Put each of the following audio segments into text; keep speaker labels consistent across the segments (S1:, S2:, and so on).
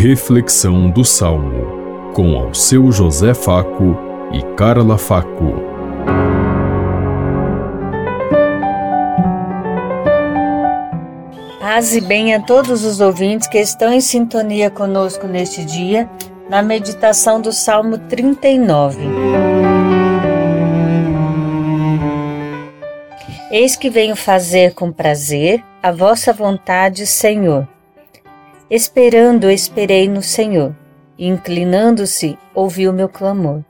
S1: Reflexão do Salmo, com ao seu José Faco e Carla Faco.
S2: Paz e bem a todos os ouvintes que estão em sintonia conosco neste dia, na meditação do Salmo 39. Eis que venho fazer com prazer a vossa vontade, Senhor. Esperando, esperei no Senhor, inclinando-se, ouviu meu clamor.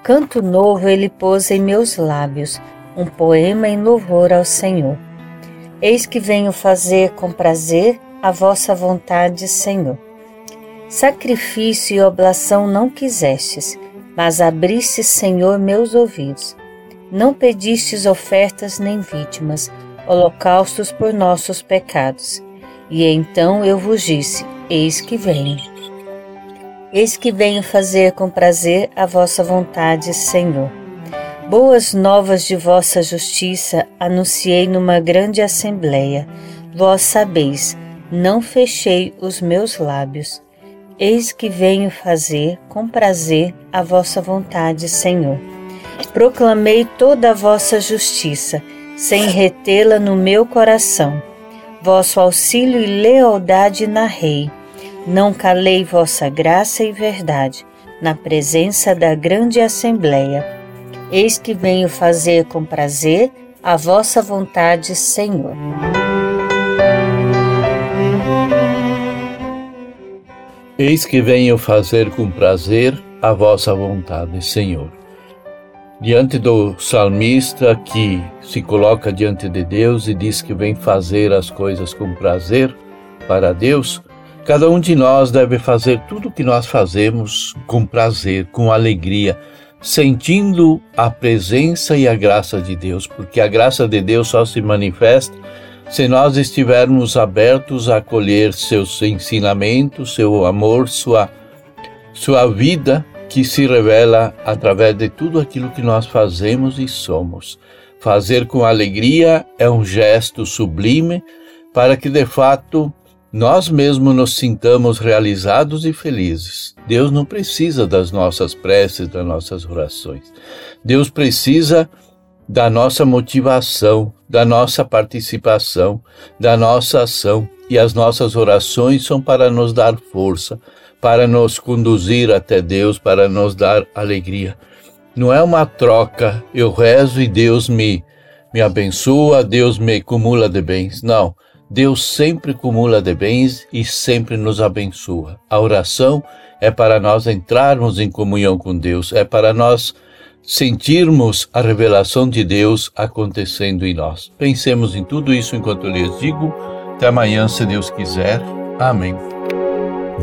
S2: Canto novo ele pôs em meus lábios, um poema em louvor ao Senhor. Eis que venho fazer com prazer a vossa vontade, Senhor. Sacrifício e oblação não quisestes, mas abriste, Senhor, meus ouvidos. Não pedistes ofertas nem vítimas, holocaustos por nossos pecados. E então eu vos disse: Eis que venho. Eis que venho fazer com prazer a vossa vontade, Senhor. Boas novas de vossa justiça anunciei numa grande assembleia. Vós sabeis, não fechei os meus lábios. Eis que venho fazer com prazer a vossa vontade, Senhor. Proclamei toda a vossa justiça, sem retê-la no meu coração. Vosso auxílio e lealdade narrei. Não calei vossa graça e verdade, na presença da grande assembleia. Eis que venho fazer com prazer a vossa vontade, Senhor.
S3: Eis que venho fazer com prazer a vossa vontade, Senhor diante do salmista que se coloca diante de Deus e diz que vem fazer as coisas com prazer para Deus, cada um de nós deve fazer tudo o que nós fazemos com prazer, com alegria, sentindo a presença e a graça de Deus, porque a graça de Deus só se manifesta se nós estivermos abertos a acolher seus ensinamentos, seu amor, sua, sua vida que se revela através de tudo aquilo que nós fazemos e somos. Fazer com alegria é um gesto sublime para que de fato nós mesmos nos sintamos realizados e felizes. Deus não precisa das nossas preces, das nossas orações. Deus precisa da nossa motivação, da nossa participação, da nossa ação. E as nossas orações são para nos dar força, para nos conduzir até Deus, para nos dar alegria. Não é uma troca, eu rezo e Deus me, me abençoa, Deus me acumula de bens. Não, Deus sempre acumula de bens e sempre nos abençoa. A oração é para nós entrarmos em comunhão com Deus, é para nós sentirmos a revelação de Deus acontecendo em nós. Pensemos em tudo isso enquanto eu lhes digo. Até amanhã, se Deus quiser. Amém.